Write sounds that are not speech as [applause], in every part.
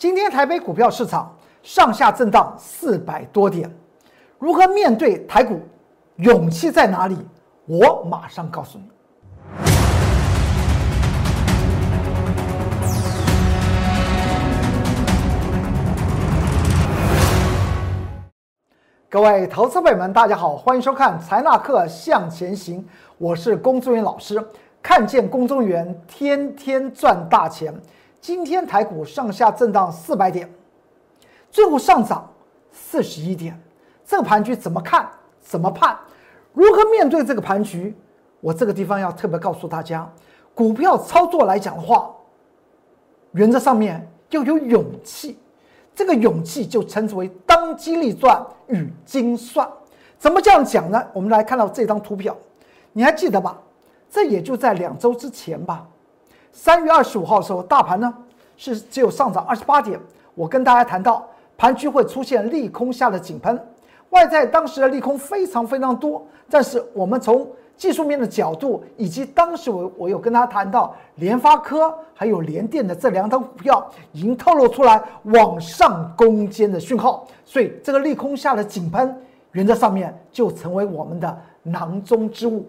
今天台北股票市场上下震荡四百多点，如何面对台股？勇气在哪里？我马上告诉你。各位投资朋友们，大家好，欢迎收看《财纳课向前行》，我是龚宗元老师。看见龚宗元，天天赚大钱。今天台股上下震荡四百点，最后上涨四十一点。这个盘局怎么看？怎么判？如何面对这个盘局？我这个地方要特别告诉大家，股票操作来讲的话，原则上面要有勇气。这个勇气就称之为当机立断与精算。怎么这样讲呢？我们来看到这张图表，你还记得吧？这也就在两周之前吧。三月二十五号的时候，大盘呢是只有上涨二十八点。我跟大家谈到，盘区会出现利空下的井喷，外在当时的利空非常非常多。但是我们从技术面的角度，以及当时我我有跟他谈到联发科还有联电的这两档股票，已经透露出来往上攻坚的讯号。所以这个利空下的井喷，原则上面就成为我们的囊中之物。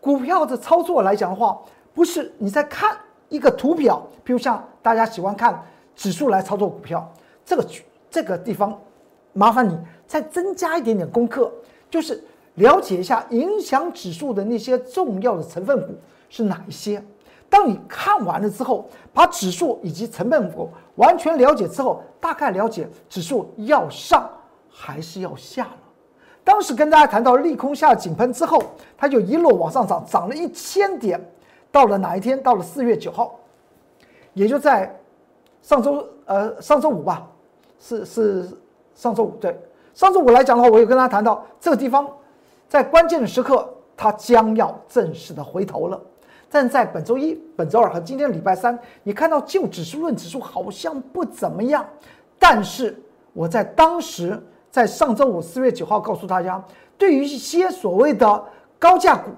股票的操作来讲的话。不是你在看一个图表，比如像大家喜欢看指数来操作股票，这个这个地方，麻烦你再增加一点点功课，就是了解一下影响指数的那些重要的成分股是哪一些。当你看完了之后，把指数以及成分股完全了解之后，大概了解指数要上还是要下了。当时跟大家谈到利空下井喷之后，它就一路往上涨，涨了一千点。到了哪一天？到了四月九号，也就在上周呃上周五吧，是是上周五对上周五来讲的话，我有跟他谈到这个地方，在关键的时刻，它将要正式的回头了。但在本周一、本周二和今天礼拜三，你看到就指数论指数好像不怎么样，但是我在当时在上周五四月九号告诉大家，对于一些所谓的高价股、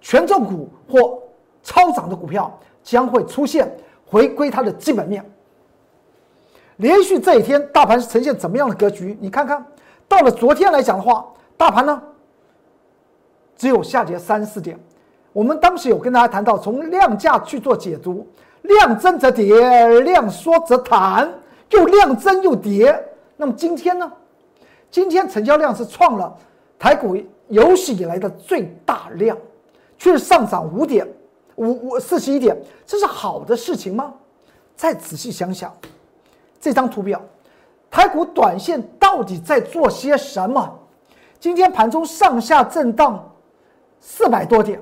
权重股或超涨的股票将会出现回归它的基本面。连续这一天，大盘是呈现怎么样的格局？你看看到了昨天来讲的话，大盘呢只有下跌三四点。我们当时有跟大家谈到，从量价去做解读，量增则跌，量缩则弹，又量增又跌。那么今天呢？今天成交量是创了台股有史以来的最大量，却上涨五点。五五四十一点，这是好的事情吗？再仔细想想，这张图表，台股短线到底在做些什么？今天盘中上下震荡四百多点，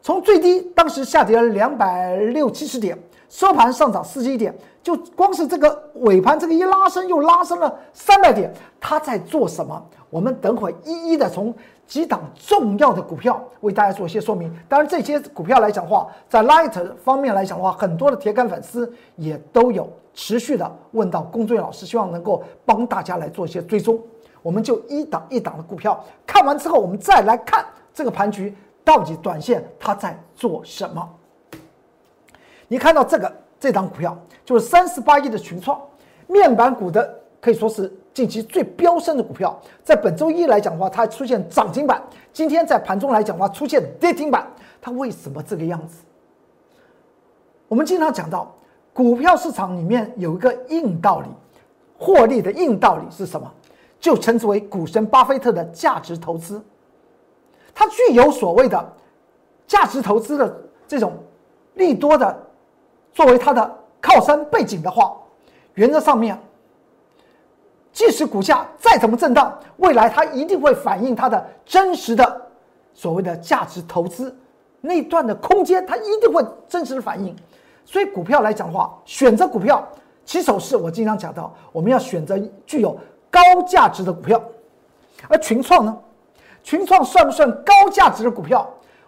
从最低当时下跌了两百六七十点，收盘上涨四十一点，就光是这个尾盘这个一拉升，又拉升了三百点，它在做什么？我们等会一一的从。几档重要的股票为大家做一些说明。当然，这些股票来讲的话，在 Light 方面来讲的话，很多的铁杆粉丝也都有持续的问到龚俊老师，希望能够帮大家来做一些追踪。我们就一档一档的股票看完之后，我们再来看这个盘局到底短线它在做什么。你看到这个这张股票就是三十八亿的群创面板股的，可以说是。近期最飙升的股票，在本周一来讲的话，它出现涨停板；今天在盘中来讲的话，出现跌停板。它为什么这个样子？我们经常讲到，股票市场里面有一个硬道理，获利的硬道理是什么？就称之为股神巴菲特的价值投资。它具有所谓的价值投资的这种利多的作为它的靠山背景的话，原则上面。即使股价再怎么震荡，未来它一定会反映它的真实的所谓的价值投资那段的空间，它一定会真实的反映。所以股票来讲的话，选择股票起手式，我经常讲到，我们要选择具有高价值的股票。而群创呢，群创算不算高价值的股票？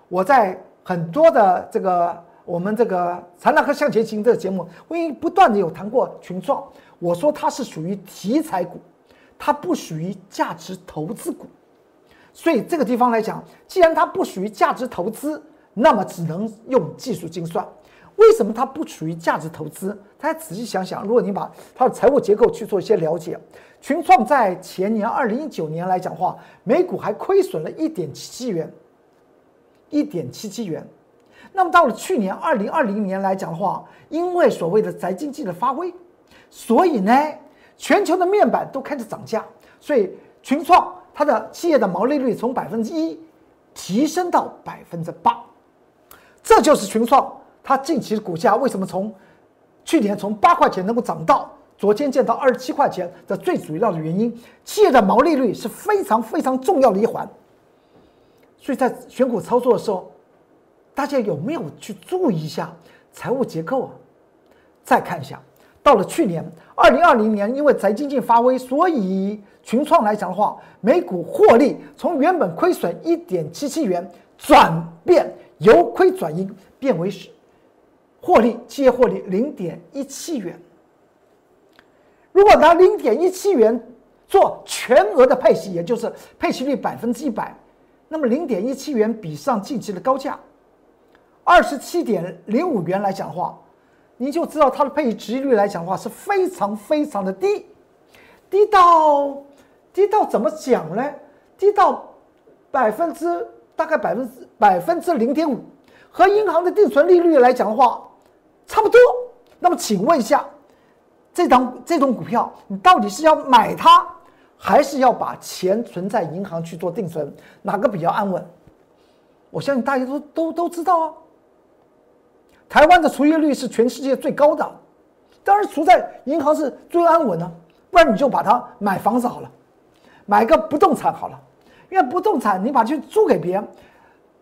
我在很多的这个我们这个财纳克向前行这个节目，我已经不断的有谈过群创。我说它是属于题材股，它不属于价值投资股，所以这个地方来讲，既然它不属于价值投资，那么只能用技术精算。为什么它不属于价值投资？大家仔细想想，如果你把它的财务结构去做一些了解，群创在前年二零一九年来讲话，每股还亏损了一点七七元，一点七七元。那么到了去年二零二零年来讲的话，因为所谓的宅经济的发挥，所以呢，全球的面板都开始涨价，所以群创它的企业的毛利率从百分之一提升到百分之八，这就是群创它近期的股价为什么从去年从八块钱能够涨到昨天见到二十七块钱的最主要的原因。企业的毛利率是非常非常重要的一环，所以在选股操作的时候。大家有没有去注意一下财务结构啊？再看一下，到了去年二零二零年，因为宅经济发威，所以群创来讲的话，每股获利从原本亏损一点七七元，转变由亏转盈，变为是获利，企业获利零点一七元。如果拿零点一七元做全额的配息，也就是配息率百分之一百，那么零点一七元比上近期的高价。二十七点零五元来讲话，你就知道它的配息值率来讲话是非常非常的低，低到低到怎么讲呢？低到百分之大概百分之百分之零点五，和银行的定存利率来讲的话差不多。那么请问一下，这张 [laughs] 这种股票，你到底是要买它，还是要把钱存在银行去做定存？哪个比较安稳？我相信大家都都都知道啊。台湾的储蓄率是全世界最高的，当然储在银行是最安稳的，不然你就把它买房子好了，买个不动产好了，因为不动产你把去租给别人，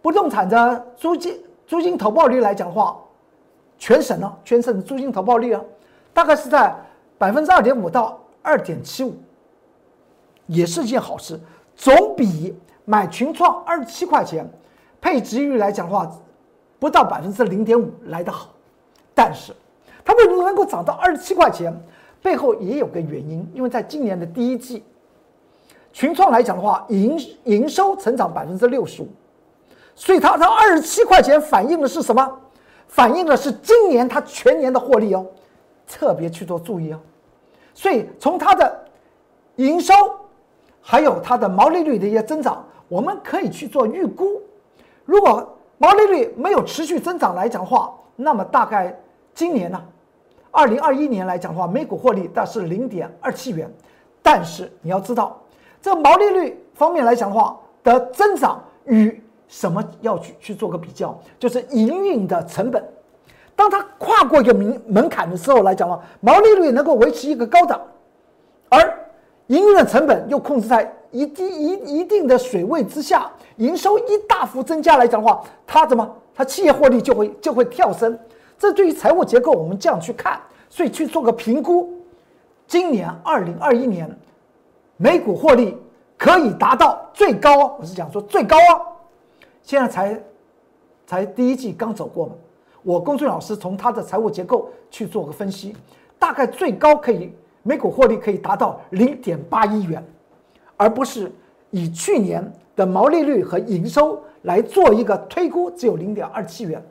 不动产的租金租金投报率来讲的话，全省呢全省的租金投报率啊，大概是在百分之二点五到二点七五，也是一件好事，总比买群创二十七块钱配值率来讲的话。不到百分之零点五来得好，但是它为什么能够涨到二十七块钱？背后也有个原因，因为在今年的第一季，群创来讲的话，营营收成长百分之六十五，所以它它二十七块钱反映的是什么？反映的是今年它全年的获利哦，特别去做注意哦。所以从它的营收还有它的毛利率的一些增长，我们可以去做预估，如果。毛利率没有持续增长来讲的话，那么大概今年呢，二零二一年来讲的话，每股获利大是零点二七元。但是你要知道，这毛利率方面来讲的话的增长与什么要去去做个比较，就是营运的成本。当它跨过一个门门槛的时候来讲的话，毛利率能够维持一个高涨，而营运的成本又控制在一定一一定的水位之下。营收一大幅增加来讲的话，它怎么？它企业获利就会就会跳升。这对于财务结构，我们这样去看，所以去做个评估。今年二零二一年，每股获利可以达到最高，我是讲说最高啊。现在才才第一季刚走过嘛，我公孙老师从他的财务结构去做个分析，大概最高可以每股获利可以达到零点八亿元，而不是以去年。的毛利率和营收来做一个推估，只有零点二七元。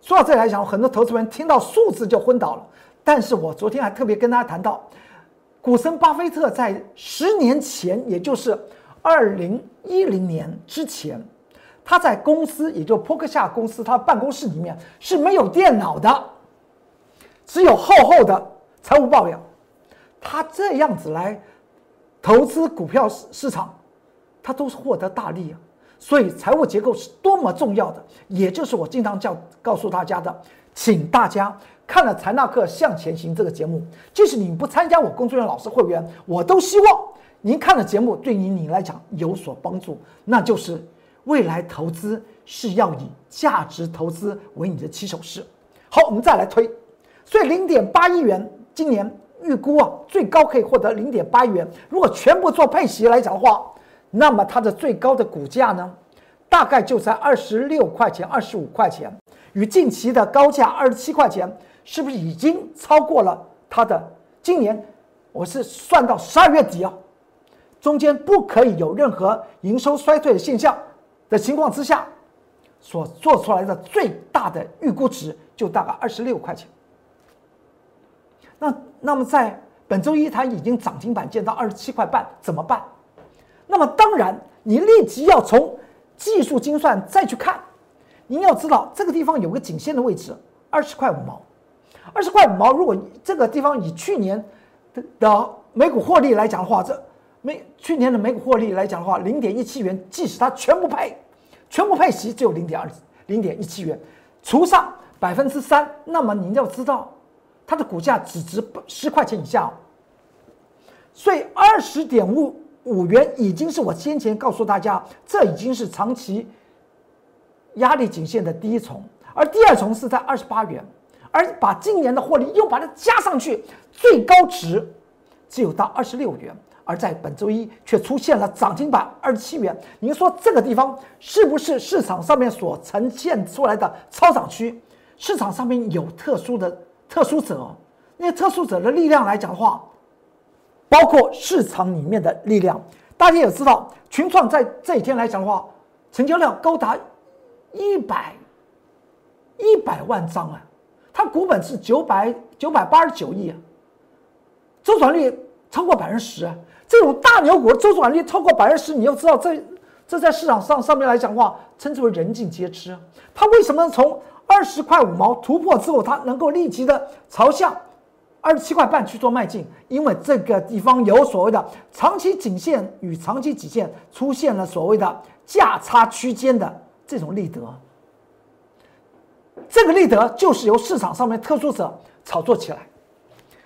说到这里来讲，很多投资人听到数字就昏倒了。但是我昨天还特别跟大家谈到，股神巴菲特在十年前，也就是二零一零年之前，他在公司，也就波克夏公司，他办公室里面是没有电脑的，只有厚厚的财务报表。他这样子来投资股票市市场。它都是获得大利啊，所以财务结构是多么重要的，也就是我经常叫告诉大家的，请大家看了财纳克向前行这个节目，即使你不参加我工作人员老师会员，我都希望您看了节目对于你来讲有所帮助，那就是未来投资是要以价值投资为你的起手式。好，我们再来推，所以零点八亿元今年预估啊，最高可以获得零点八元，如果全部做配息来讲的话。那么它的最高的股价呢，大概就在二十六块钱、二十五块钱，与近期的高价二十七块钱，是不是已经超过了它的今年？我是算到十二月底啊，中间不可以有任何营收衰退的现象的情况之下，所做出来的最大的预估值就。就大概二十六块钱。那那么在本周一它已经涨停板见到二十七块半，怎么办？那么当然，你立即要从技术精算再去看。您要知道这个地方有个颈线的位置，二十块五毛，二十块五毛。如果这个地方以去年的的每股获利来讲的话，这每去年的每股获利来讲的话，零点一七元，即使它全部配，全部配息只有零点二零点一七元，除上百分之三，那么您要知道它的股价只值十块钱以下，所以二十点五五元已经是我先前告诉大家，这已经是长期。压力颈线的第一重，而第二重是在二十八元，而把今年的获利又把它加上去，最高值只有到二十六元，而在本周一却出现了涨停板二十七元。您说这个地方是不是市场上面所呈现出来的超涨区？市场上面有特殊的特殊者，那些特殊者的力量来讲的话，包括市场里面的力量，大家也知道，群创在这一天来讲的话，成交量高达。一百一百万张啊，它股本是九百九百八十九亿啊，周转率超过百分之十，这种大牛股周转率超过百分之十，你要知道这这在市场上上面来讲的话，称之为人尽皆知啊。它为什么从二十块五毛突破之后，它能够立即的朝向二十七块半去做迈进？因为这个地方有所谓的长期颈线与长期颈线出现了所谓的价差区间的。这种利得，这个利得就是由市场上面特殊者炒作起来，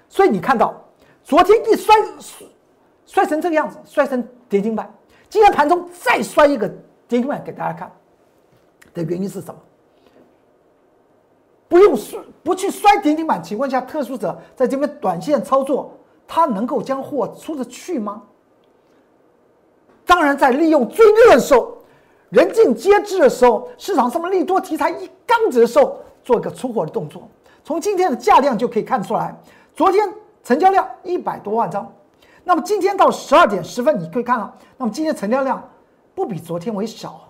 所以你看到昨天一摔摔成这个样子，摔成跌停板，今天盘中再摔一个跌停板给大家看的原因是什么？不用摔不去摔跌停板情况下，特殊者在这边短线操作，他能够将货出得去吗？当然，在利用最热的时候。人尽皆知的时候，市场上面利多题材一刚直的时候，做一个出货的动作。从今天的价量就可以看出来，昨天成交量一百多万张，那么今天到十二点十分，你可以看到，那么今天成交量不比昨天为少，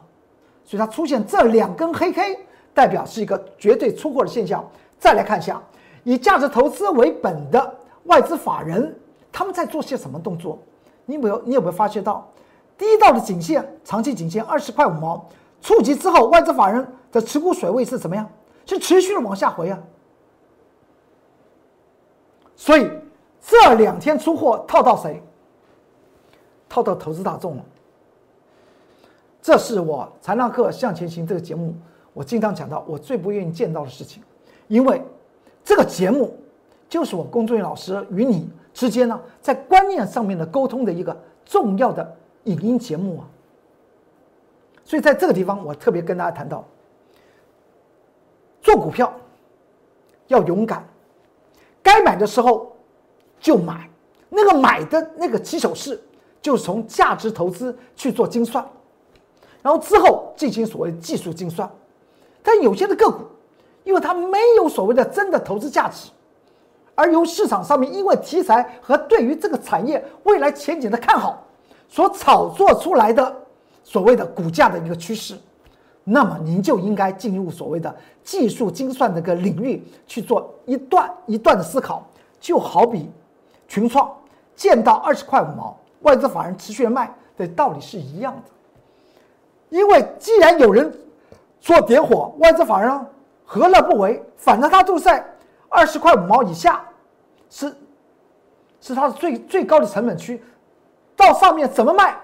所以它出现这两根黑 K，代表是一个绝对出货的现象。再来看一下，以价值投资为本的外资法人，他们在做些什么动作？你有没有你有没有发觉到？第一道的颈线，长期颈线二十块五毛，触及之后，外资法人的持股水位是怎么样？是持续的往下回啊。所以这两天出货套到谁？套到投资大众了。这是我财纳课向前行这个节目，我经常讲到我最不愿意见到的事情，因为这个节目就是我工作人员老师与你之间呢，在观念上面的沟通的一个重要的。影音节目啊，所以在这个地方，我特别跟大家谈到，做股票要勇敢，该买的时候就买，那个买的那个起手式就是从价值投资去做精算，然后之后进行所谓技术精算。但有些的个股，因为它没有所谓的真的投资价值，而由市场上面因为题材和对于这个产业未来前景的看好。所炒作出来的所谓的股价的一个趋势，那么您就应该进入所谓的技术精算的个领域去做一段一段的思考，就好比群创见到二十块五毛，外资法人持续卖的道理是一样的。因为既然有人做点火，外资法人何乐不为？反正他就在二十块五毛以下，是是它的最最高的成本区。到上面怎么卖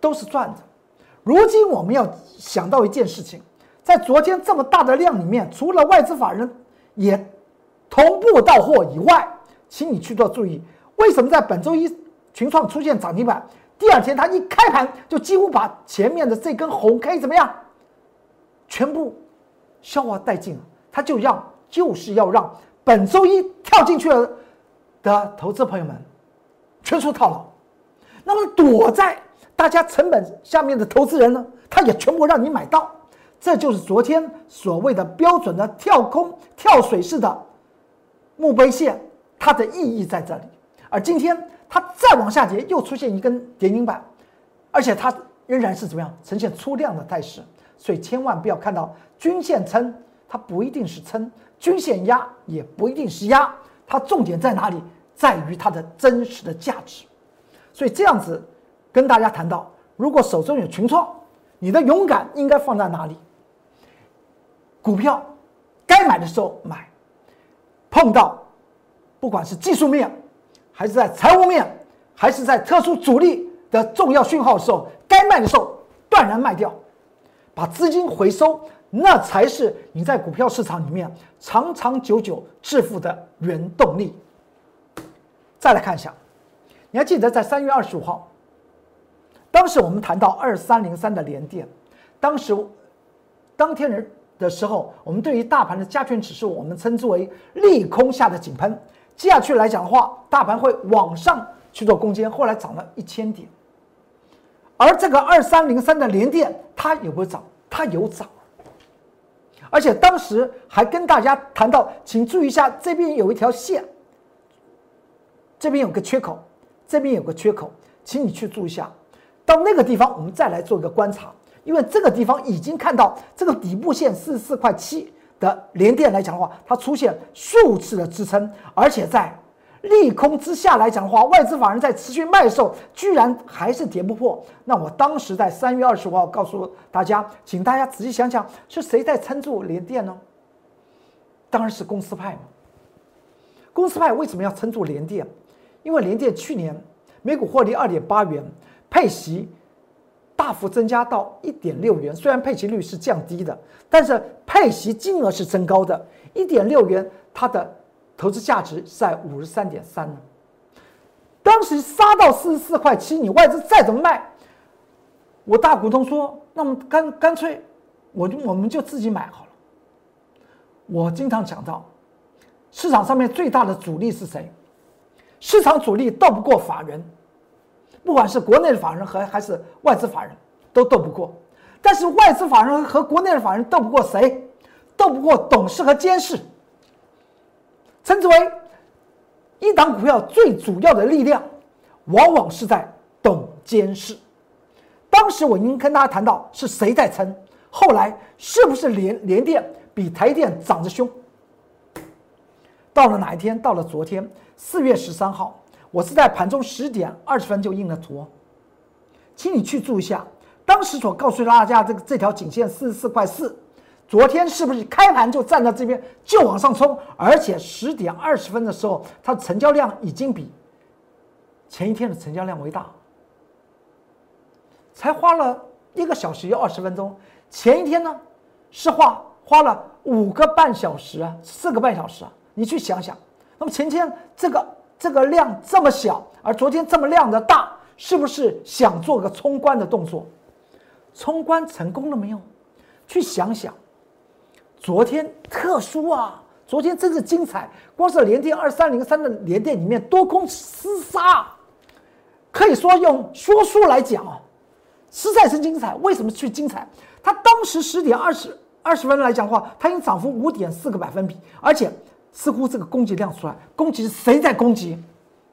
都是赚的。如今我们要想到一件事情，在昨天这么大的量里面，除了外资法人也同步到货以外，请你去做注意，为什么在本周一群创出现涨停板，第二天它一开盘就几乎把前面的这根红 K 怎么样，全部消化殆尽了？它就要就是要让本周一跳进去了的投资朋友们全数套牢。那么躲在大家成本下面的投资人呢，他也全部让你买到，这就是昨天所谓的标准的跳空跳水式的墓碑线，它的意义在这里。而今天它再往下跌，又出现一根跌停板，而且它仍然是怎么样呈现出量的态势，所以千万不要看到均线撑，它不一定是撑，均线压也不一定是压，它重点在哪里？在于它的真实的价值。所以这样子跟大家谈到，如果手中有群创，你的勇敢应该放在哪里？股票该买的时候买，碰到不管是技术面，还是在财务面，还是在特殊主力的重要讯号的时候，该卖的时候断然卖掉，把资金回收，那才是你在股票市场里面长长久久致富的原动力。再来看一下，你还记得在三月二十五号，当时我们谈到二三零三的连电，当时当天人。的时候，我们对于大盘的加权指数，我们称之为利空下的井喷。接下去来讲的话，大盘会往上去做攻坚，后来涨了一千点。而这个二三零三的连电，它有没有涨？它有涨。而且当时还跟大家谈到，请注意一下，这边有一条线，这边有个缺口，这边有个缺口，请你去注意一下。到那个地方，我们再来做一个观察。因为这个地方已经看到这个底部线四十四块七的连电来讲的话，它出现数次的支撑，而且在利空之下来讲的话，外资法人在持续卖售，居然还是跌不破。那我当时在三月二十五号告诉大家，请大家仔细想想，是谁在撑住联电呢？当然是公司派嘛。公司派为什么要撑住联电？因为联电去年每股获利二点八元，配息。大幅增加到一点六元，虽然配息率是降低的，但是配息金额是增高的。一点六元，它的投资价值在五十三点三呢。当时杀到四十四块七，你外资再怎么卖，我大股东说，那么干干脆，我就我们就自己买好了。我经常讲到，市场上面最大的主力是谁？市场主力斗不过法人。不管是国内的法人和还是外资法人，都斗不过。但是外资法人和国内的法人斗不过谁？斗不过董事和监事。称之为一档股票最主要的力量，往往是在董监事。当时我已经跟大家谈到是谁在撑，后来是不是联联电比台电涨得凶？到了哪一天？到了昨天，四月十三号。我是在盘中十点二十分就印了图，请你去注意一下，当时所告诉大家这个这条颈线四十四块四，昨天是不是开盘就站在这边就往上冲？而且十点二十分的时候，它成交量已经比前一天的成交量为大，才花了一个小时又二十分钟，前一天呢是花花了五个半小时啊，四个半小时啊，你去想想，那么前天这个。这个量这么小，而昨天这么量的大，是不是想做个冲关的动作？冲关成功了没有？去想想，昨天特殊啊，昨天真是精彩。光是连电二三零三的连电里面多空厮杀，可以说用说书来讲啊，实在是精彩。为什么去精彩？它当时十点二十二十分来讲的话，它已经涨幅五点四个百分比，而且。似乎这个供给量出来，供给是谁在供给？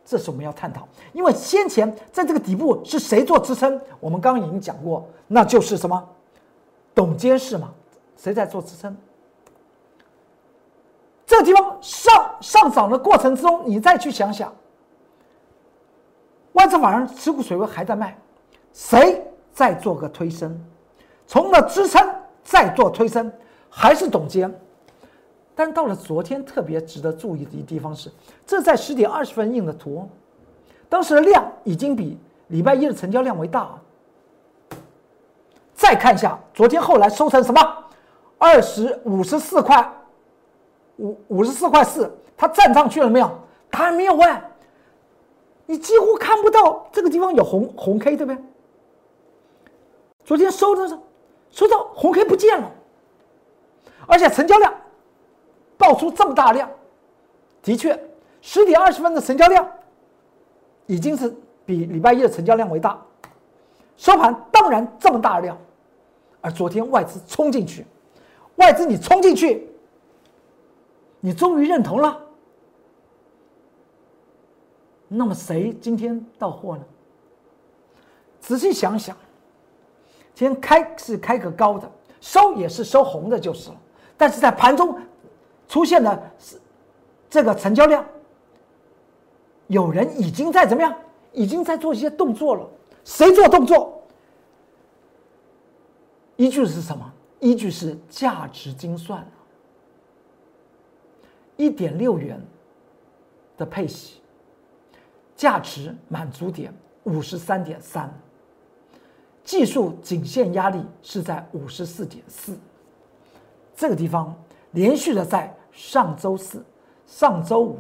这是我们要探讨。因为先前在这个底部是谁做支撑？我们刚刚已经讲过，那就是什么？董监事嘛？谁在做支撑？这地方上上涨的过程之中，你再去想想，外资法人持股水位还在卖，谁在做个推升？从了支撑再做推升，还是董监？但到了昨天，特别值得注意的一地方是，这在十点二十分印的图，当时的量已经比礼拜一的成交量为大。再看一下昨天后来收成什么？二十五十四块五五十四块四，它站上去了没有？答案没有问，你几乎看不到这个地方有红红 K，对不对？昨天收的是收到红 K 不见了，而且成交量。爆出这么大量，的确，十点二十分的成交量已经是比礼拜一的成交量为大。收盘当然这么大量，而昨天外资冲进去，外资你冲进去，你终于认同了。那么谁今天到货呢？仔细想想，今天开是开个高的，收也是收红的，就是了。但是在盘中。出现的是这个成交量，有人已经在怎么样？已经在做一些动作了。谁做动作？依据是什么？依据是价值精算一点六元的配息，价值满足点五十三点三，技术颈线压力是在五十四点四，这个地方连续的在上周四、上周五、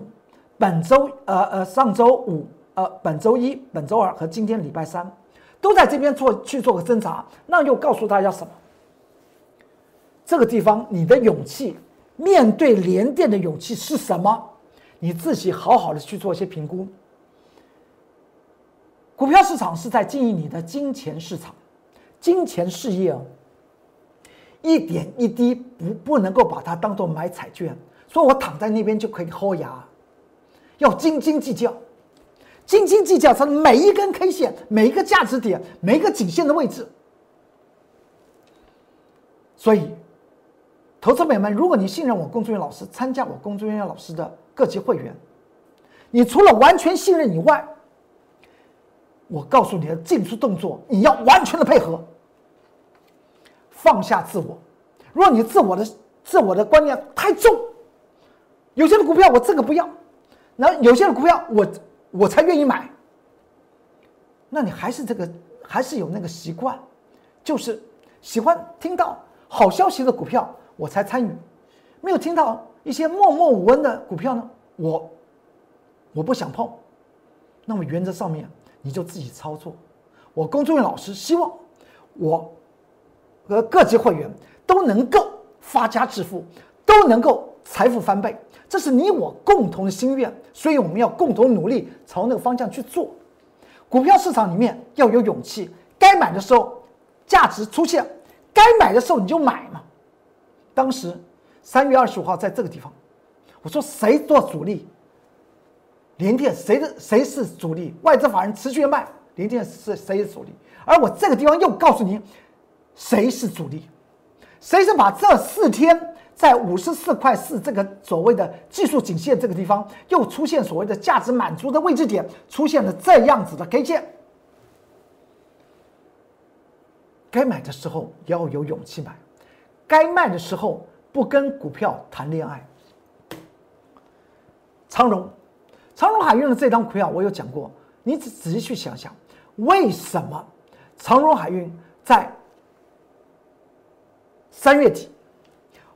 本周呃呃上周五。呃，本周一、本周二和今天礼拜三，都在这边做去做个侦查，那又告诉大家什么？这个地方你的勇气，面对连电的勇气是什么？你自己好好的去做一些评估。股票市场是在经营你的金钱市场，金钱事业哦，一点一滴不不能够把它当做买彩券，说我躺在那边就可以豁牙，要斤斤计较。斤斤计较它每一根 K 线、每一个价值点、每一个颈线的位置。所以，投资朋友们，如果你信任我龚志远老师，参加我龚志远老师的各级会员，你除了完全信任以外，我告诉你的进出动作，你要完全的配合，放下自我。如果你自我的自我的观念太重，有些的股票我这个不要，然后有些的股票我。我才愿意买。那你还是这个，还是有那个习惯，就是喜欢听到好消息的股票我才参与，没有听到一些默默无闻的股票呢，我我不想碰。那么原则上面你就自己操作。我龚忠元老师希望我和各级会员都能够发家致富，都能够财富翻倍。这是你我共同的心愿，所以我们要共同努力朝那个方向去做。股票市场里面要有勇气，该买的时候价值出现，该买的时候你就买嘛。当时三月二十五号在这个地方，我说谁做主力？联电谁的谁是主力？外资法人持续卖，联电是谁是主力？而我这个地方又告诉你，谁是主力？谁是把这四天？在五十四块四这个所谓的技术颈线这个地方，又出现所谓的价值满足的位置点，出现了这样子的 K 线。该买的时候要有勇气买，该卖的时候不跟股票谈恋爱。长荣，长荣海运的这张股票我有讲过，你仔仔细去想想，为什么长荣海运在三月底？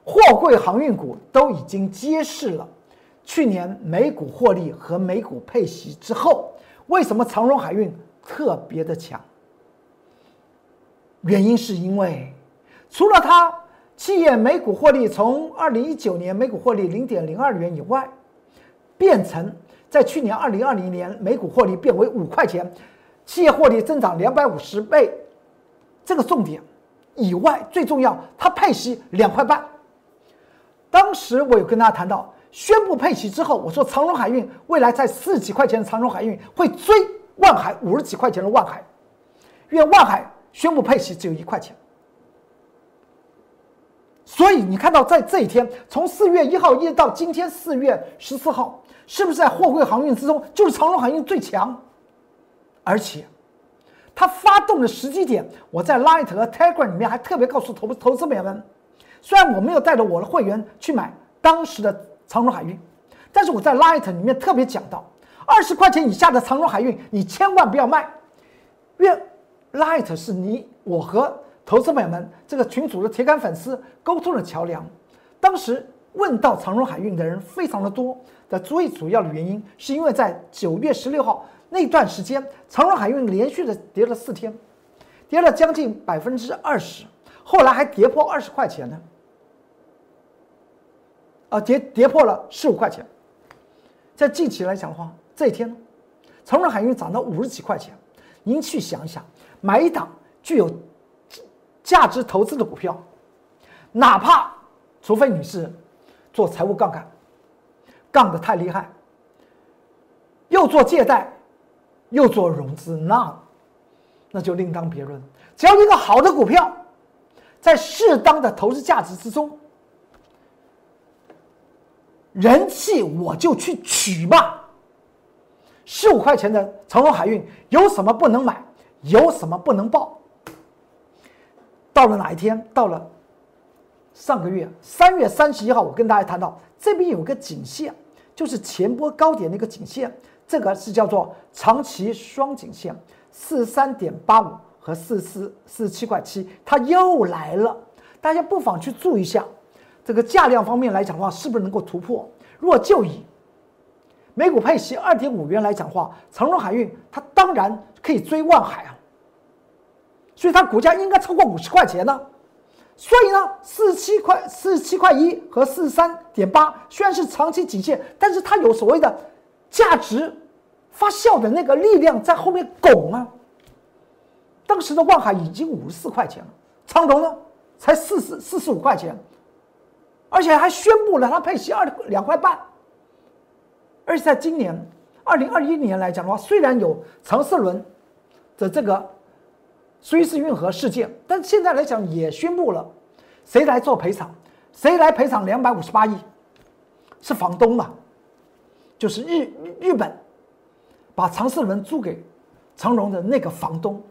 货柜航运股都已经揭示了去年美股获利和美股配息之后，为什么长荣海运特别的强？原因是因为除了它企业每股获利从二零一九年每股获利零点零二元以外，变成在去年二零二零年每股获利变为五块钱，企业获利增长两百五十倍，这个重点以外，最重要它配息两块半。当时我有跟大家谈到，宣布配息之后，我说长荣海运未来在四几块钱的长荣海运会追万海五十几块钱的万海，因为万海宣布配息只有一块钱，所以你看到在这一天，从四月一号一直到今天四月十四号，是不是在货柜航运之中就是长荣海运最强？而且，它发动的时机点，我在 Light 和 Telegram 里面还特别告诉投投资朋友们。虽然我没有带着我的会员去买当时的长荣海运，但是我在 Light 里面特别讲到，二十块钱以下的长荣海运你千万不要卖，因为 Light 是你我和投资朋友们这个群主的铁杆粉丝沟通的桥梁。当时问到长荣海运的人非常的多，的最主要的原因是因为在九月十六号那段时间，长荣海运连续的跌了四天，跌了将近百分之二十，后来还跌破二十块钱呢。啊，跌跌破了十五块钱，在近期来讲的话，这一天，长荣海运涨到五十几块钱。您去想一想，买一档具有价值投资的股票，哪怕除非你是做财务杠杆，杠的太厉害，又做借贷，又做融资，那那就另当别论。只要一个好的股票，在适当的投资价值之中。人气我就去取吧。十五块钱的长荣海运有什么不能买？有什么不能报？到了哪一天？到了上个月三月三十一号，我跟大家谈到这边有个颈线，就是前波高点的一个颈线，这个是叫做长期双颈线，四十三点八五和四四四十七块七，它又来了。大家不妨去注意一下，这个价量方面来讲的话，是不是能够突破？若就以每股配息二点五元来讲话，长荣海运它当然可以追万海啊，所以它股价应该超过五十块钱呢。所以呢，四十七块、四十七块一和四十三点八虽然是长期颈线，但是它有所谓的价值发酵的那个力量在后面拱啊。当时的万海已经五十四块钱了，长荣呢才四十四十五块钱，而且还宣布了它配息二两块半。而且在今年二零二一年来讲的话，虽然有长四轮的这个苏伊士运河事件，但现在来讲也宣布了，谁来做赔偿？谁来赔偿两百五十八亿？是房东嘛？就是日日本把长四轮租给长荣的那个房东。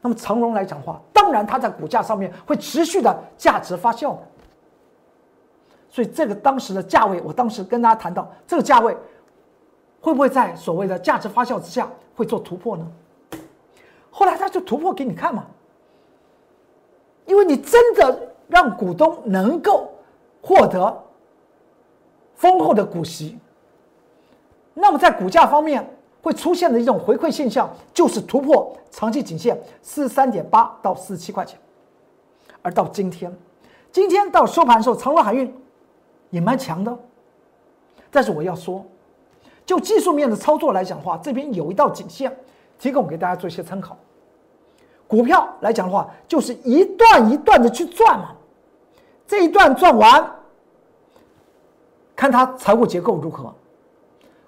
那么长荣来讲话，当然它在股价上面会持续的价值发酵。所以这个当时的价位，我当时跟大家谈到这个价位。会不会在所谓的价值发酵之下会做突破呢？后来他就突破给你看嘛，因为你真的让股东能够获得丰厚的股息，那么在股价方面会出现的一种回馈现象，就是突破长期颈线四十三点八到四十七块钱，而到今天，今天到收盘的时候，长荣海运也蛮强的，但是我要说。就技术面的操作来讲的话，这边有一道颈线，提供给大家做一些参考。股票来讲的话，就是一段一段的去赚嘛，这一段赚完，看它财务结构如何。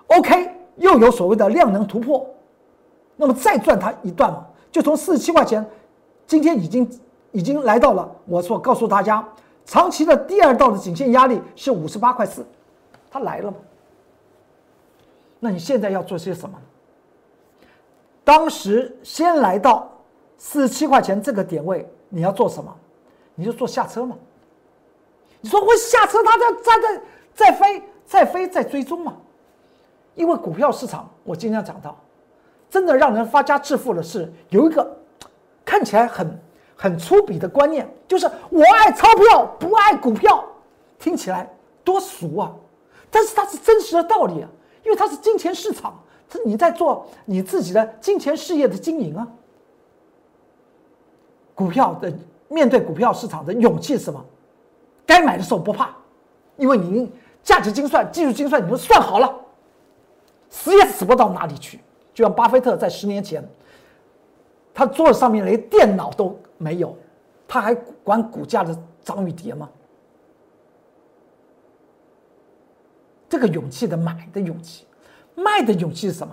OK，又有所谓的量能突破，那么再赚它一段嘛，就从四十七块钱，今天已经已经来到了我所告诉大家，长期的第二道的颈线压力是五十八块四，它来了嘛。那你现在要做些什么？当时先来到四十七块钱这个点位，你要做什么？你就做下车嘛。你说我下车，它在在在在飞，在飞，在追踪嘛？因为股票市场，我经常讲到，真的让人发家致富的是有一个 [tsk] 看起来很很粗鄙的观念，就是我爱钞票，不爱股票，听起来多俗啊！但是它是真实的道理啊。因为它是金钱市场，是你在做你自己的金钱事业的经营啊。股票的面对股票市场的勇气是什么？该买的时候不怕，因为你价值精算、技术精算你都算好了，死也死不到哪里去。就像巴菲特在十年前，他桌子上面连电脑都没有，他还管股价的涨与跌吗？这个勇气的买的勇气，卖的勇气是什么？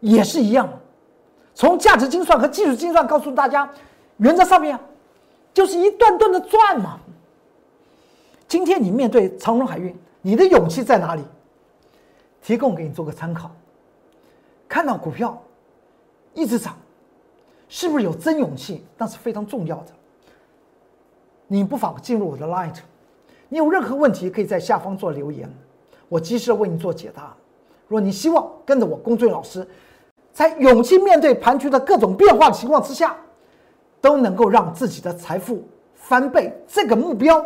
也是一样，从价值精算和技术精算告诉大家，原则上面就是一段段的赚嘛。今天你面对长荣海运，你的勇气在哪里？提供给你做个参考。看到股票一直涨，是不是有真勇气？那是非常重要的。你不妨进入我的 Light，你有任何问题可以在下方做留言。我及时为你做解答。若你希望跟着我龚俊老师，在勇气面对盘局的各种变化的情况之下，都能够让自己的财富翻倍这个目标，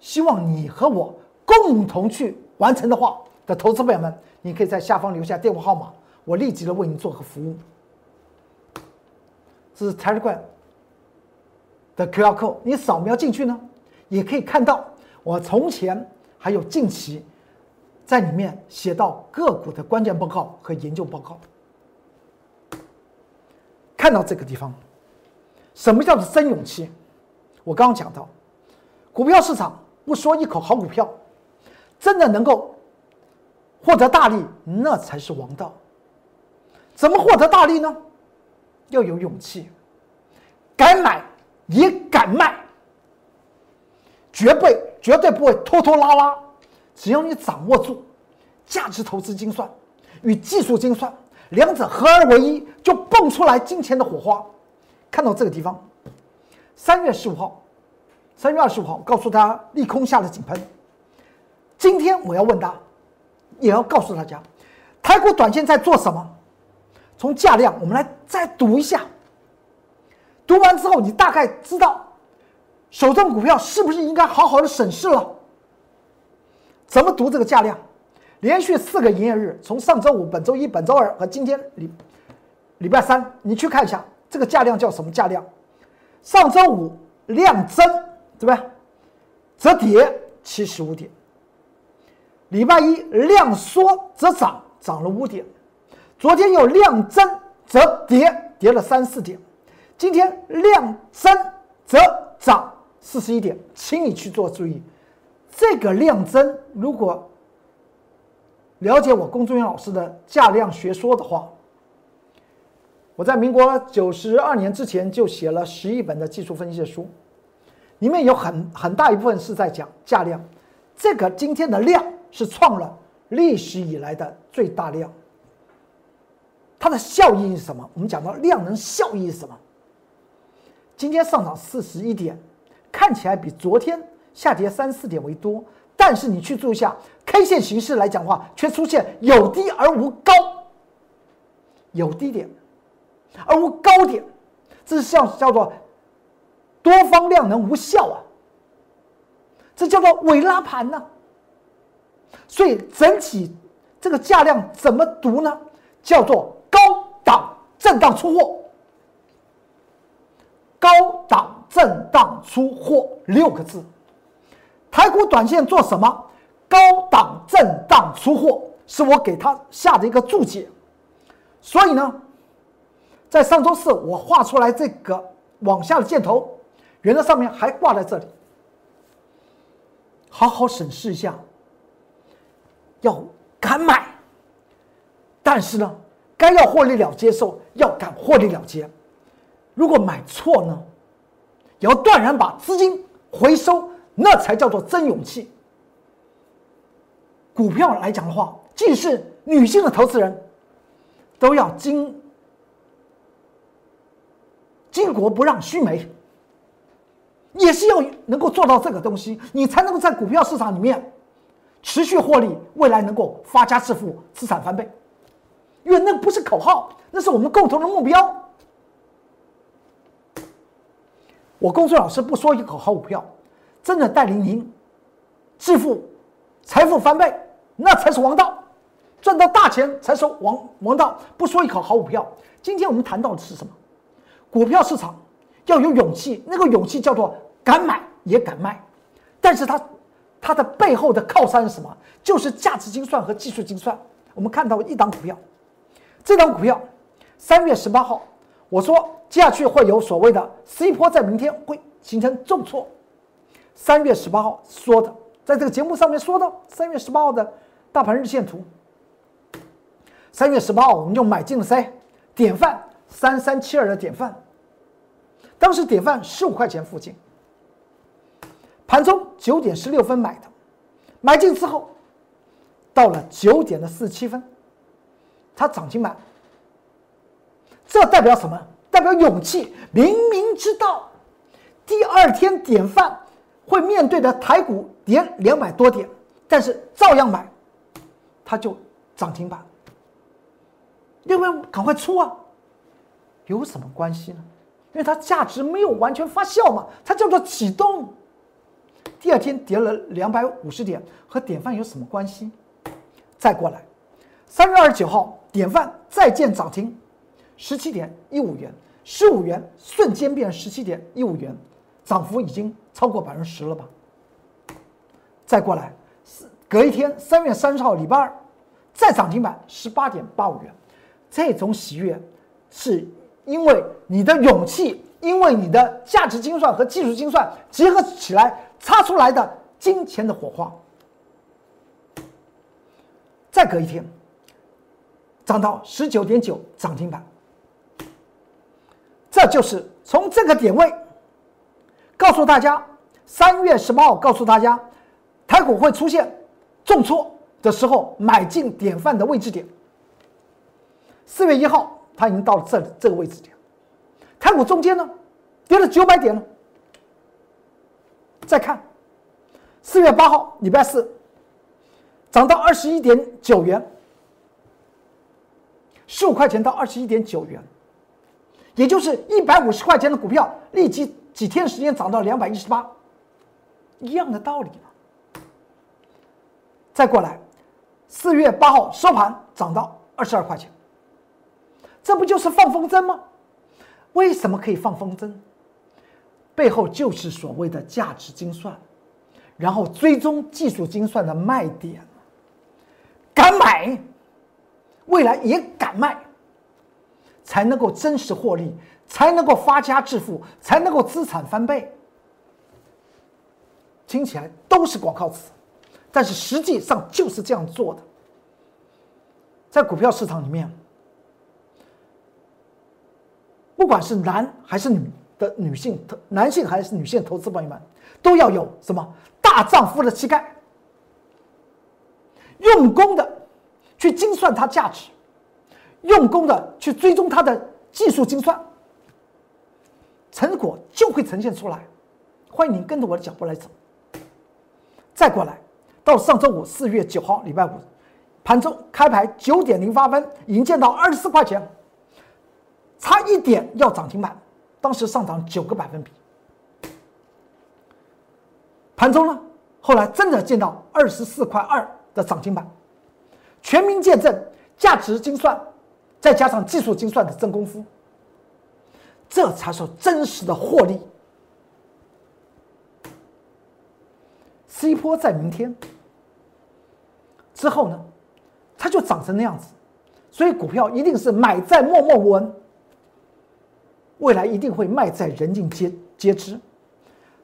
希望你和我共同去完成的话，的投资朋友们，你可以在下方留下电话号码，我立即的为你做个服务。这是 Telegram 的 QR code，你扫描进去呢，也可以看到我从前还有近期。在里面写到个股的关键报告和研究报告，看到这个地方，什么叫做真勇气？我刚刚讲到，股票市场不说一口好股票，真的能够获得大利，那才是王道。怎么获得大利呢？要有勇气，敢买也敢卖，绝不绝对不会拖拖拉拉。只要你掌握住价值投资精算与技术精算两者合二为一，就蹦出来金钱的火花。看到这个地方，三月十五号、三月二十五号，告诉大家利空下的井喷。今天我要问他，也要告诉大家，台股短线在做什么？从价量，我们来再读一下。读完之后，你大概知道手中股票是不是应该好好的审视了。怎么读这个价量？连续四个营业日，从上周五、本周一、本周二和今天礼礼拜三，你去看一下这个价量叫什么价量？上周五量增，对吧？则跌七十五点。礼拜一量缩则涨，涨了五点。昨天又量增则跌，跌了三四点。今天量增则涨四十一点，请你去做注意。这个量增，如果了解我龚忠元老师的价量学说的话，我在民国九十二年之前就写了十一本的技术分析的书，里面有很很大一部分是在讲价量。这个今天的量是创了历史以来的最大量。它的效益是什么？我们讲到量能效益是什么？今天上涨四十一点，看起来比昨天下跌三四点为多，但是你去注意一下 K 线形式来讲的话，却出现有低而无高，有低点而无高点，这是叫叫做多方量能无效啊，这叫做伪拉盘呢。所以整体这个价量怎么读呢？叫做高档震荡出货。高档震荡出货六个字，台股短线做什么？高档震荡出货是我给他下的一个注解。所以呢，在上周四我画出来这个往下的箭头，原则上面还挂在这里，好好审视一下，要敢买，但是呢，该要获利了结的时候要敢获利了结。如果买错呢，要断然把资金回收，那才叫做真勇气。股票来讲的话，既是女性的投资人，都要经巾帼不让须眉，也是要能够做到这个东西，你才能够在股票市场里面持续获利，未来能够发家致富，资产翻倍。因为那不是口号，那是我们共同的目标。我公孙老师不说一口好股票，真的带领您致富、财富翻倍，那才是王道，赚到大钱才是王王道。不说一口好股票，今天我们谈到的是什么？股票市场要有勇气，那个勇气叫做敢买也敢卖，但是它它的背后的靠山是什么？就是价值精算和技术精算。我们看到一档股票，这档股票三月十八号，我说。接下去会有所谓的 C 波，在明天会形成重挫。三月十八号说的，在这个节目上面说的，三月十八号的大盘日线图。三月十八号我们就买进了 C 典范三三七二的典范，当时典范十五块钱附近，盘中九点十六分买的，买进之后到了九点的四十七分，它涨停板，这代表什么？代表勇气，明明知道第二天典范会面对的台股跌两百多点，但是照样买，它就涨停板。要不要赶快出啊？有什么关系呢？因为它价值没有完全发酵嘛，它叫做启动。第二天跌了两百五十点，和典范有什么关系？再过来，三月二十九号，典范再见涨停。十七点一五元，十五元瞬间变十七点一五元，涨幅已经超过百分之十了吧？再过来，隔一天三月三十号礼拜二，再涨停板十八点八五元，这种喜悦是因为你的勇气，因为你的价值精算和技术精算结合起来擦出来的金钱的火花。再隔一天，涨到十九点九涨停板。这就是从这个点位告诉大家，三月十八号告诉大家，台股会出现重挫的时候买进典范的位置点。四月一号，它已经到了这这个位置点。台股中间呢，跌了九百点了。再看四月八号，礼拜四，涨到二十一点九元，十五块钱到二十一点九元，也就是一百五十块钱的股票，立即几天时间涨到两百一十八，一样的道理嘛。再过来，四月八号收盘涨到二十二块钱，这不就是放风筝吗？为什么可以放风筝？背后就是所谓的价值精算，然后追踪技术精算的卖点，敢买，未来也敢卖，才能够真实获利，才能够发家致富，才能够资产翻倍。听起来都是广告词，但是实际上就是这样做的。在股票市场里面，不管是男还是女。的女性、男性还是女性投资朋友们，都要有什么大丈夫的气概，用功的去精算它价值，用功的去追踪它的技术精算，成果就会呈现出来。欢迎您跟着我的脚步来走。再过来，到上周五四月九号礼拜五，盘中开盘九点零八分，已经见到二十四块钱，差一点要涨停板。当时上涨九个百分比，盘中呢，后来真的见到二十四块二的涨停板，全民见证价值精算，再加上技术精算的真功夫，这才是真实的获利。C 波在明天之后呢，它就涨成那样子，所以股票一定是买在默默无闻。未来一定会卖在人尽皆皆知。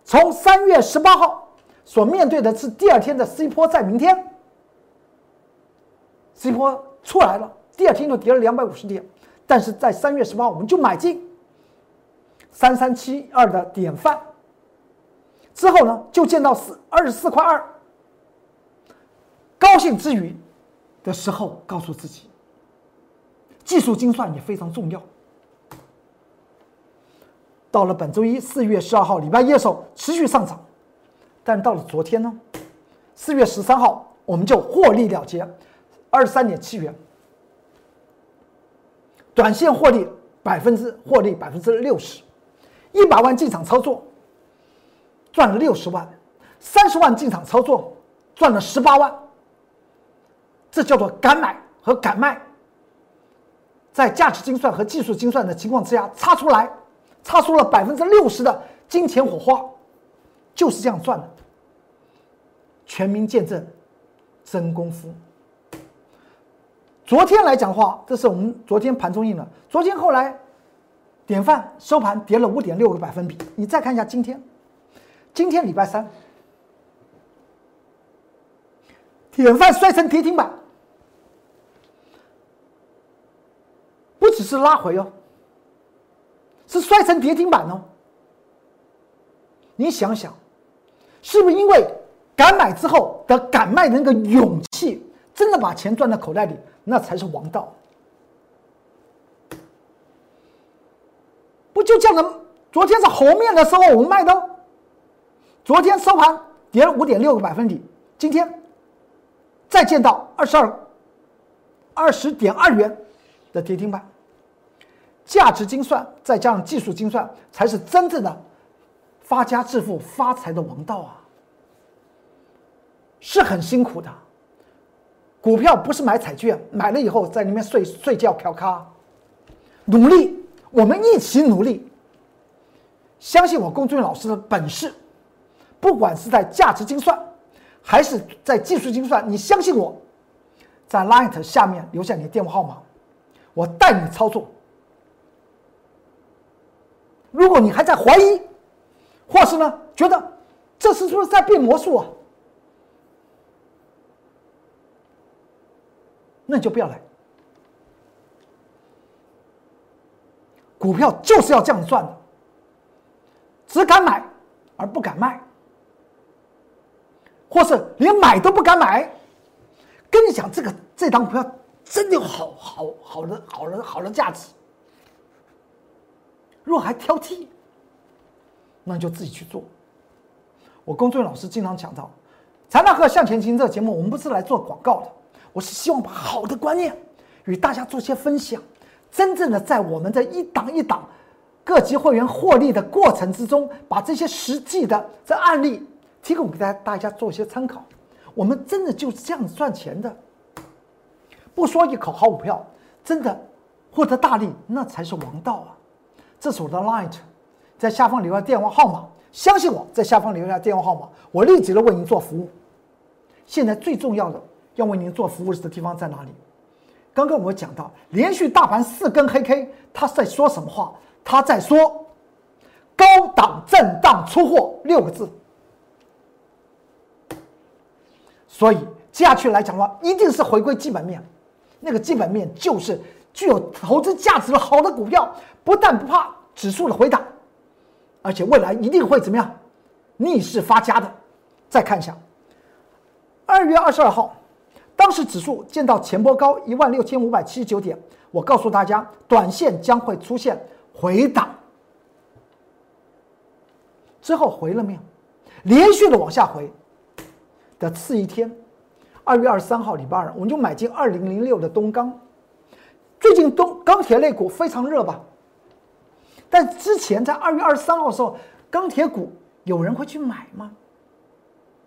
从三月十八号所面对的是第二天的 C 波，在明天 C 波出来了，第二天就跌了两百五十点，但是在三月十八我们就买进三三七二的典范，之后呢就见到四二十四块二，高兴之余的时候，告诉自己，技术精算也非常重要。到了本周一，四月十二号，礼拜一的时候持续上涨，但到了昨天呢，四月十三号我们就获利了结，二十三点七元，短线获利百分之获利百分之六十，一百万进场操作赚了六十万，三十万进场操作赚了十八万，这叫做敢买和敢卖，在价值精算和技术精算的情况之下擦出来。擦出了百分之六十的金钱火花，就是这样赚的。全民见证，真功夫。昨天来讲的话，这是我们昨天盘中印的。昨天后来，典范收盘跌了五点六个百分比。你再看一下今天，今天礼拜三，典范摔成跌停板，不只是拉回哦。是摔成跌停板哦！你想想，是不是因为敢买之后的敢卖的那个勇气，真的把钱赚到口袋里，那才是王道。不就这样的？昨天是红面的时候我们卖的，昨天收盘跌了五点六个百分点，今天再见到二十二二十点二元的跌停板。价值精算再加上技术精算，才是真正的发家致富、发财的王道啊！是很辛苦的，股票不是买彩券，买了以后在里面睡睡觉、嫖咖，努力，我们一起努力。相信我，龚俊老师的本事，不管是在价值精算，还是在技术精算，你相信我，在 Light 下面留下你的电话号码，我带你操作。如果你还在怀疑，或是呢觉得这是不是在变魔术啊？那你就不要来。股票就是要这样赚的，只敢买而不敢卖，或是连买都不敢买，跟你讲，这个这张股票真的有好好好的好的好的价值。若还挑剔，那就自己去做。我工作人员老师经常讲到，《财纳课向前行》这个节目，我们不是来做广告的，我是希望把好的观念与大家做些分享。真正的在我们这一档一档各级会员获利的过程之中，把这些实际的这案例提供给大家，大家做一些参考。我们真的就是这样赚钱的，不说一口好股票，真的获得大利，那才是王道啊！这是我的 Light，在下方留下电话号码，相信我在下方留下电话号码，我立即的为您做服务。现在最重要的要为您做服务的地方在哪里？刚刚我讲到，连续大盘四根黑 K，他在说什么话？他在说高档震荡出货六个字。所以接下去来讲的话，一定是回归基本面，那个基本面就是具有投资价值的好的股票，不但不怕指数的回档，而且未来一定会怎么样，逆势发家的。再看一下，二月二十二号，当时指数见到前波高一万六千五百七十九点，我告诉大家，短线将会出现回档，之后回了没有？连续的往下回。的次一天，二月二十三号，礼拜二，我们就买进二零零六的东钢。最近东钢铁类股非常热吧？但之前在二月二十三号的时候，钢铁股有人会去买吗？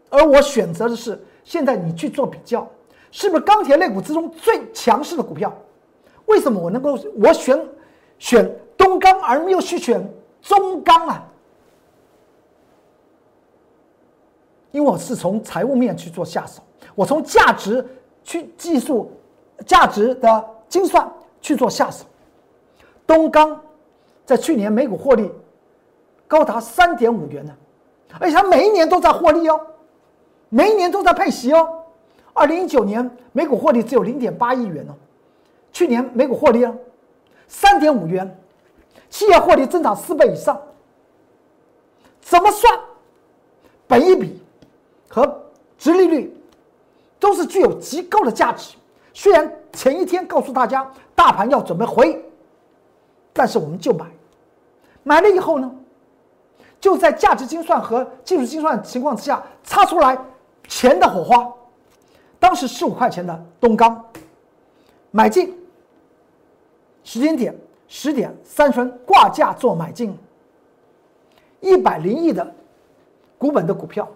而我选择的是，现在你去做比较，是不是钢铁类股之中最强势的股票？为什么我能够我选选东钢而没有去选中钢啊？因为我是从财务面去做下手，我从价值去技术价值的精算去做下手。东钢在去年每股获利高达三点五元呢，而且它每一年都在获利哦，每一年都在配息哦。二零一九年每股获利只有零点八亿元哦，去年每股获利啊三点五元，企业获利增长四倍以上，怎么算？本一比。和殖利率都是具有极高的价值。虽然前一天告诉大家大盘要准备回，但是我们就买，买了以后呢，就在价值精算和技术精算情况之下擦出来钱的火花。当时十五块钱的东钢买进，时间点十点三分挂价做买进，一百零亿的股本的股票。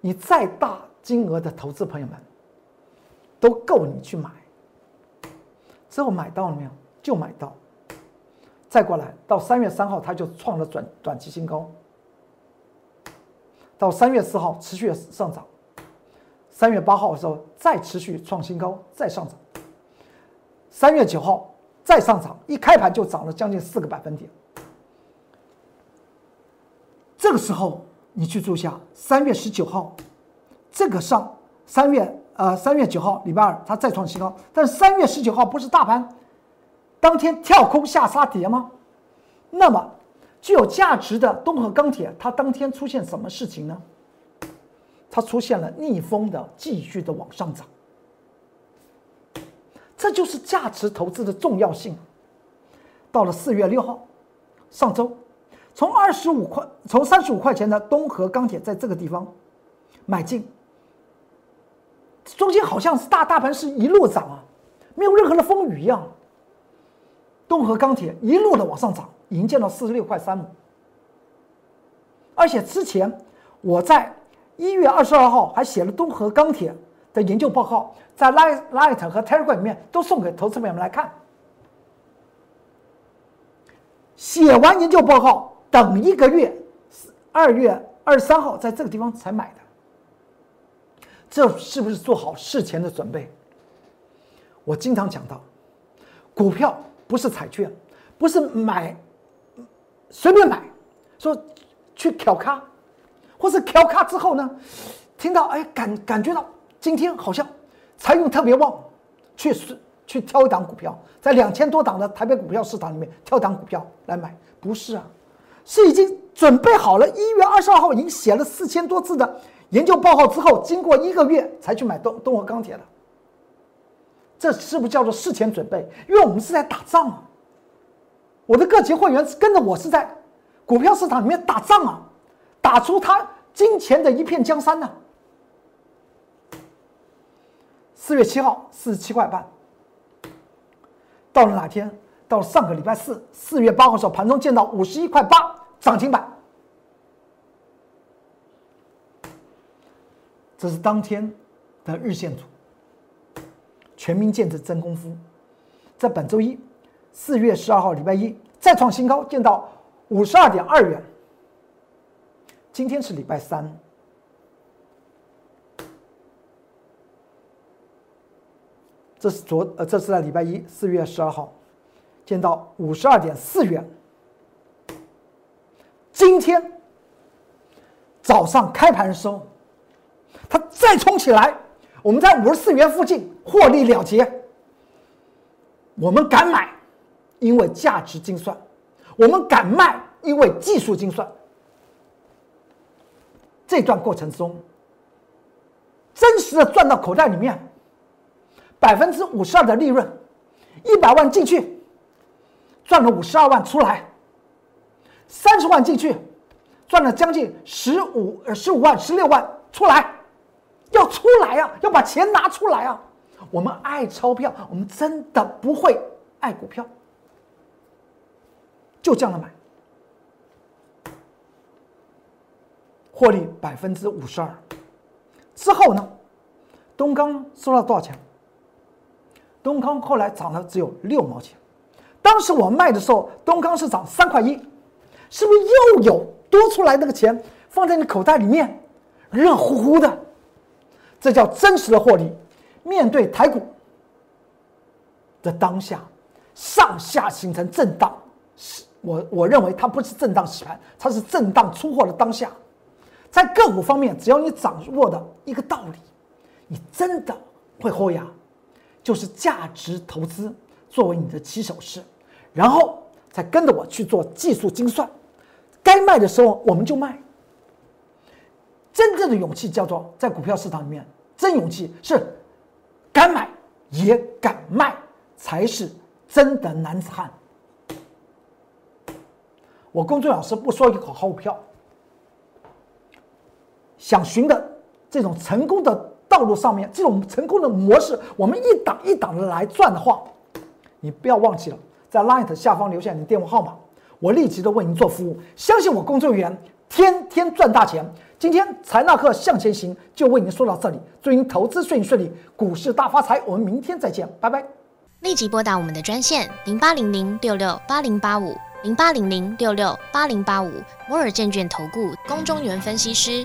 你再大金额的投资，朋友们，都够你去买。之后买到了没有？就买到。再过来到三月三号，它就创了短短期新高。到三月四号持续上涨，三月八号的时候再持续创新高，再上涨。三月九号再上涨，一开盘就涨了将近四个百分点。这个时候。你去注下三月十九号，这个上三月呃三月九号礼拜二它再创新高，但是三月十九号不是大盘当天跳空下杀跌吗？那么具有价值的东河钢铁，它当天出现什么事情呢？它出现了逆风的继续的往上涨，这就是价值投资的重要性。到了四月六号，上周。从二十五块，从三十五块钱的东河钢铁在这个地方买进，中间好像是大大盘是一路涨啊，没有任何的风雨一样。东河钢铁一路的往上涨，已经见到四十六块三了。而且之前我在一月二十二号还写了东河钢铁的研究报告，在 Light Light 和 Telegram 里面都送给投资朋友们来看。写完研究报告。等一个月，二月二十三号在这个地方才买的，这是不是做好事前的准备？我经常讲到，股票不是彩券，不是买随便买，说去挑咖，或是挑咖之后呢，听到哎感感觉到今天好像财运特别旺，去去挑一档股票，在两千多档的台北股票市场里面挑一档股票来买，不是啊。是已经准备好了，一月二十二号已经写了四千多字的研究报告之后，经过一个月才去买东东河钢铁的。这是不是叫做事前准备？因为我们是在打仗啊。我的各级会员跟着我是在股票市场里面打仗啊，打出他金钱的一片江山呢。四月七号四十七块半，到了哪天？到了上个礼拜四，四月八号的时候，盘中见到五十一块八，涨停板。这是当天的日线图，全民见证真功夫，在本周一。四月十二号，礼拜一再创新高，见到五十二点二元。今天是礼拜三，这是昨呃，这是在礼拜一四月十二号，见到五十二点四元。今天早上开盘的时候，它再冲起来，我们在五十四元附近获利了结，我们敢买。因为价值精算，我们敢卖，因为技术精算。这段过程中，真实的赚到口袋里面，百分之五十二的利润，一百万进去，赚了五十二万出来，三十万进去，赚了将近十五呃十五万十六万出来，要出来啊，要把钱拿出来啊！我们爱钞票，我们真的不会爱股票。就这样的买，获利百分之五十二。之后呢，东钢收了多少钱？东康后来涨了只有六毛钱。当时我卖的时候，东康是涨三块一，是不是又有多出来那个钱放在你口袋里面，热乎乎的？这叫真实的获利。面对台股的当下，上下形成震荡，是。我我认为它不是震荡洗盘，它是震荡出货的当下。在个股方面，只要你掌握的一个道理，你真的会豁牙，就是价值投资作为你的起手式，然后再跟着我去做技术精算，该卖的时候我们就卖。真正的勇气叫做在股票市场里面，真勇气是敢买也敢卖，才是真的男子汉。我公众老师不说一口好股票，想寻的这种成功的道路上面，这种成功的模式，我们一档一档的来转的话，你不要忘记了在 Light 下方留下你的电话号码，我立即的为您做服务。相信我，工作人员天天赚大钱。今天财纳课向前行就为您说到这里，祝您投资顺顺利，股市大发财。我们明天再见，拜拜。立即拨打我们的专线零八零零六六八零八五。零八零零六六八零八五摩尔证券投顾龚中原分析师，